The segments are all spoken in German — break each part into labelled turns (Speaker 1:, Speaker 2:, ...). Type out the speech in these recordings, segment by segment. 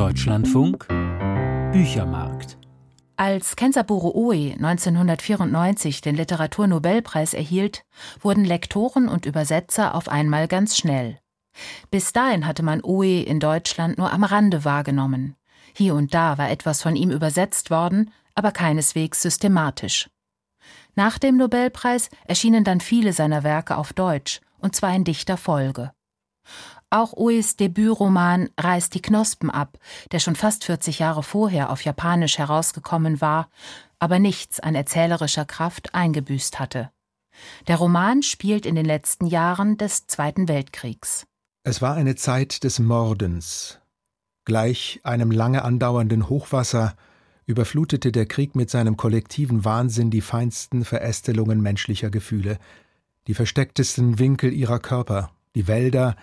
Speaker 1: Deutschlandfunk Büchermarkt
Speaker 2: als Kensaburo Oe 1994 den Literaturnobelpreis erhielt, wurden Lektoren und Übersetzer auf einmal ganz schnell. Bis dahin hatte man Oe in Deutschland nur am Rande wahrgenommen. Hier und da war etwas von ihm übersetzt worden, aber keineswegs systematisch. Nach dem Nobelpreis erschienen dann viele seiner Werke auf Deutsch, und zwar in dichter Folge. Auch Oes Debütroman Reißt die Knospen ab, der schon fast 40 Jahre vorher auf Japanisch herausgekommen war, aber nichts an erzählerischer Kraft eingebüßt hatte. Der Roman spielt in den letzten Jahren des Zweiten Weltkriegs.
Speaker 3: Es war eine Zeit des Mordens. Gleich einem lange andauernden Hochwasser überflutete der Krieg mit seinem kollektiven Wahnsinn die feinsten Verästelungen menschlicher Gefühle, die verstecktesten Winkel ihrer Körper, die Wälder,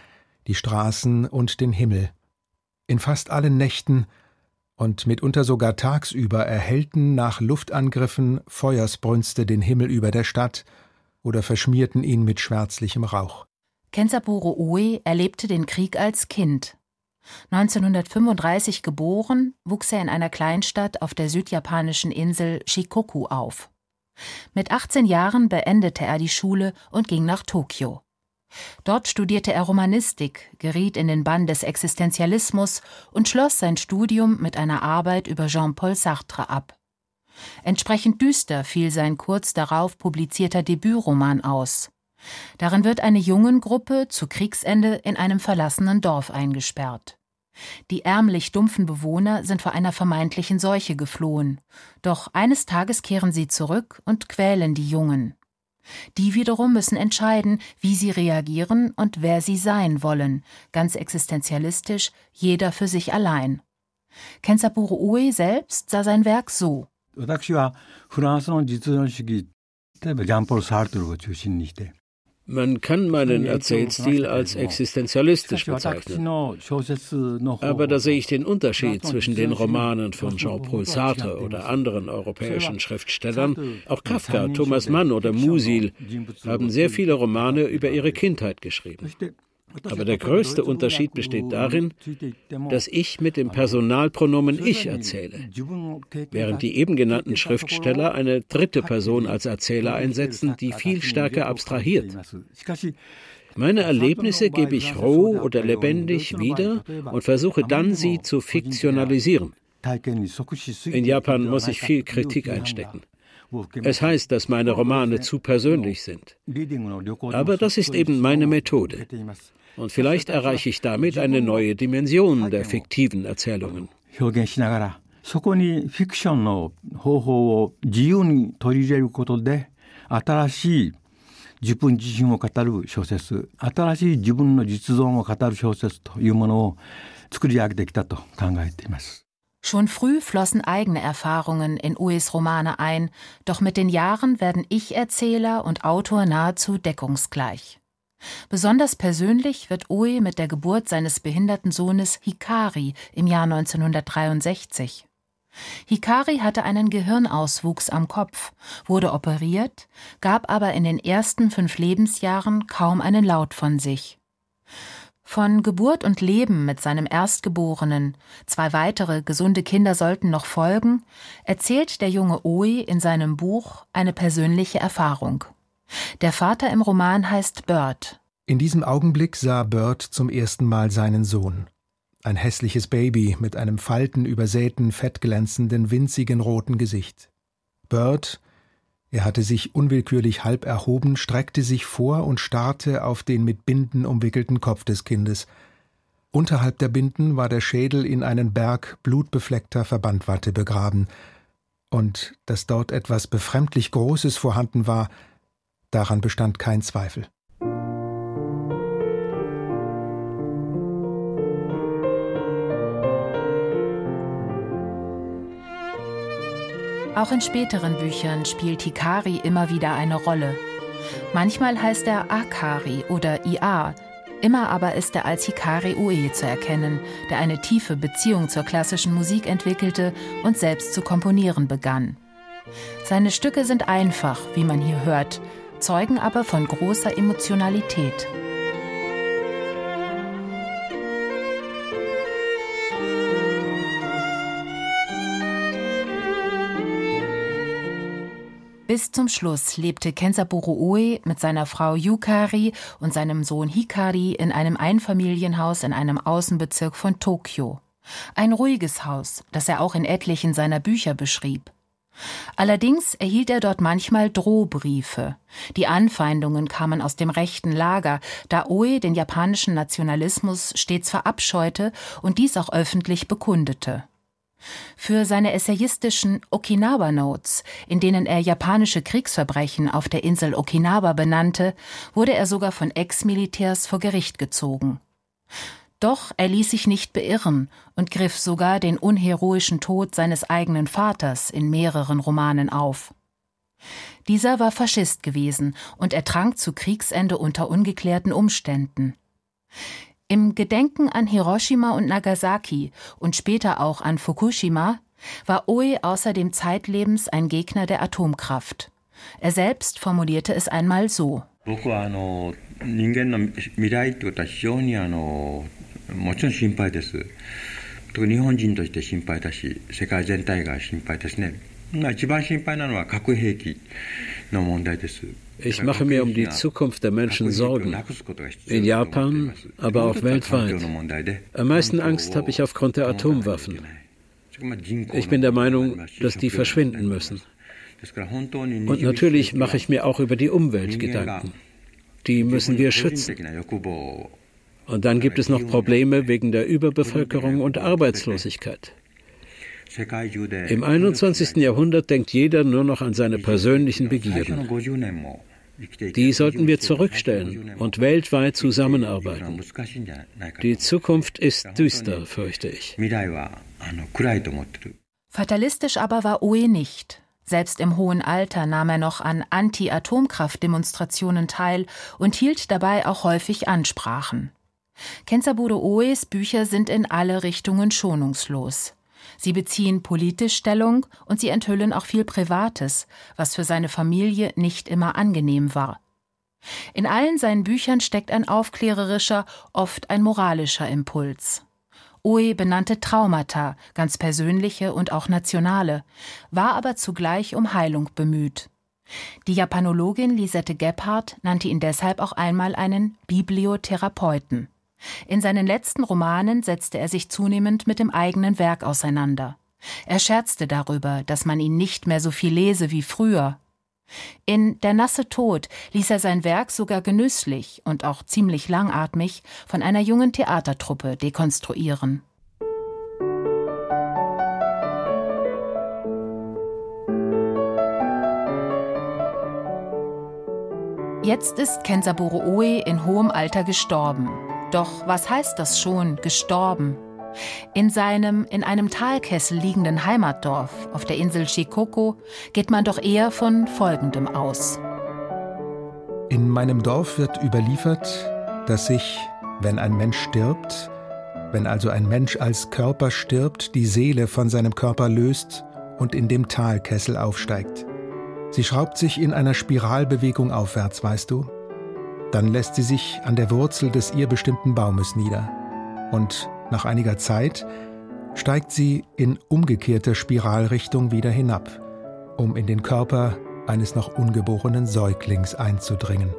Speaker 3: die Straßen und den Himmel. In fast allen Nächten und mitunter sogar tagsüber erhellten nach Luftangriffen Feuersbrünste den Himmel über der Stadt oder verschmierten ihn mit schwärzlichem Rauch.
Speaker 2: Kensaburo Oe erlebte den Krieg als Kind. 1935 geboren, wuchs er in einer Kleinstadt auf der südjapanischen Insel Shikoku auf. Mit 18 Jahren beendete er die Schule und ging nach Tokio. Dort studierte er Romanistik, geriet in den Bann des Existenzialismus und schloss sein Studium mit einer Arbeit über Jean-Paul Sartre ab. Entsprechend düster fiel sein kurz darauf publizierter Debütroman aus. Darin wird eine Jungengruppe zu Kriegsende in einem verlassenen Dorf eingesperrt. Die ärmlich dumpfen Bewohner sind vor einer vermeintlichen Seuche geflohen, doch eines Tages kehren sie zurück und quälen die Jungen. Die wiederum müssen entscheiden, wie sie reagieren und wer sie sein wollen, ganz existenzialistisch, jeder für sich allein. Kensaburo Oe selbst sah sein Werk so.
Speaker 4: Man kann meinen Erzählstil als existenzialistisch bezeichnen. Aber da sehe ich den Unterschied zwischen den Romanen von Jean-Paul Sartre oder anderen europäischen Schriftstellern. Auch Kafka, Thomas Mann oder Musil haben sehr viele Romane über ihre Kindheit geschrieben. Aber der größte Unterschied besteht darin, dass ich mit dem Personalpronomen ich erzähle, während die eben genannten Schriftsteller eine dritte Person als Erzähler einsetzen, die viel stärker abstrahiert. Meine Erlebnisse gebe ich roh oder lebendig wieder und versuche dann, sie zu fiktionalisieren. In Japan muss ich viel Kritik einstecken. Es heißt, dass meine Romane zu persönlich sind. Aber das ist eben meine Methode. Und vielleicht erreiche ich damit eine neue Dimension der fiktiven Erzählungen. Schon früh flossen eigene Erfahrungen in Uys Romane ein, doch mit den Jahren werden Ich-Erzähler und Autor nahezu deckungsgleich. Besonders persönlich wird Uwe mit der Geburt seines behinderten Sohnes Hikari im Jahr 1963. Hikari hatte einen Gehirnauswuchs am Kopf, wurde operiert, gab aber in den ersten fünf Lebensjahren kaum einen Laut von sich. Von Geburt und Leben mit seinem Erstgeborenen, zwei weitere gesunde Kinder sollten noch folgen, erzählt der junge Oe in seinem Buch eine persönliche Erfahrung. Der Vater im Roman heißt Bird.
Speaker 3: In diesem Augenblick sah Bird zum ersten Mal seinen Sohn. Ein hässliches Baby mit einem faltenübersäten, fettglänzenden, winzigen roten Gesicht. Bird, er hatte sich unwillkürlich halb erhoben, streckte sich vor und starrte auf den mit Binden umwickelten Kopf des Kindes. Unterhalb der Binden war der Schädel in einen Berg blutbefleckter Verbandwatte begraben. Und dass dort etwas befremdlich Großes vorhanden war, Daran bestand kein Zweifel.
Speaker 2: Auch in späteren Büchern spielt Hikari immer wieder eine Rolle. Manchmal heißt er Akari oder Ia, immer aber ist er als Hikari Ue zu erkennen, der eine tiefe Beziehung zur klassischen Musik entwickelte und selbst zu komponieren begann. Seine Stücke sind einfach, wie man hier hört, zeugen aber von großer Emotionalität. Bis zum Schluss lebte Kensaburo Oe mit seiner Frau Yukari und seinem Sohn Hikari in einem Einfamilienhaus in einem Außenbezirk von Tokio. Ein ruhiges Haus, das er auch in etlichen seiner Bücher beschrieb. Allerdings erhielt er dort manchmal Drohbriefe. Die Anfeindungen kamen aus dem rechten Lager, da Oe den japanischen Nationalismus stets verabscheute und dies auch öffentlich bekundete. Für seine essayistischen Okinawa Notes, in denen er japanische Kriegsverbrechen auf der Insel Okinawa benannte, wurde er sogar von Ex-Militärs vor Gericht gezogen. Doch er ließ sich nicht beirren und griff sogar den unheroischen Tod seines eigenen Vaters in mehreren Romanen auf. Dieser war Faschist gewesen und ertrank zu Kriegsende unter ungeklärten Umständen. Im Gedenken an Hiroshima und Nagasaki und später auch an Fukushima war Oe außerdem zeitlebens ein Gegner der Atomkraft. Er selbst formulierte es einmal so. Ich mache mir um die Zukunft der Menschen Sorgen, in Japan, aber auch weltweit. Am meisten Angst habe ich aufgrund der Atomwaffen. Ich bin der Meinung, dass die verschwinden müssen. Und natürlich mache ich mir auch über die Umwelt Gedanken. Die müssen wir schützen. Und dann gibt es noch Probleme wegen der Überbevölkerung und Arbeitslosigkeit. Im 21. Jahrhundert denkt jeder nur noch an seine persönlichen Begierden. Die sollten wir zurückstellen und weltweit zusammenarbeiten. Die Zukunft ist düster, fürchte ich. Fatalistisch aber war Oe nicht. Selbst im hohen Alter nahm er noch an Anti-Atomkraft-Demonstrationen teil und hielt dabei auch häufig Ansprachen. Kensaburo Oes Bücher sind in alle Richtungen schonungslos. Sie beziehen politisch Stellung und sie enthüllen auch viel Privates, was für seine Familie nicht immer angenehm war. In allen seinen Büchern steckt ein aufklärerischer, oft ein moralischer Impuls. Oe benannte Traumata, ganz persönliche und auch nationale, war aber zugleich um Heilung bemüht. Die Japanologin Lisette Gebhardt nannte ihn deshalb auch einmal einen Bibliotherapeuten. In seinen letzten Romanen setzte er sich zunehmend mit dem eigenen Werk auseinander. Er scherzte darüber, dass man ihn nicht mehr so viel lese wie früher. In Der nasse Tod ließ er sein Werk sogar genüsslich und auch ziemlich langatmig von einer jungen Theatertruppe dekonstruieren. Jetzt ist Kensaburo Oe in hohem Alter gestorben. Doch was heißt das schon, gestorben? In seinem in einem Talkessel liegenden Heimatdorf auf der Insel Shikoku geht man doch eher von Folgendem aus.
Speaker 3: In meinem Dorf wird überliefert, dass sich, wenn ein Mensch stirbt, wenn also ein Mensch als Körper stirbt, die Seele von seinem Körper löst und in dem Talkessel aufsteigt. Sie schraubt sich in einer Spiralbewegung aufwärts, weißt du? Dann lässt sie sich an der Wurzel des ihr bestimmten Baumes nieder. Und nach einiger Zeit steigt sie in umgekehrter Spiralrichtung wieder hinab, um in den Körper eines noch ungeborenen Säuglings einzudringen.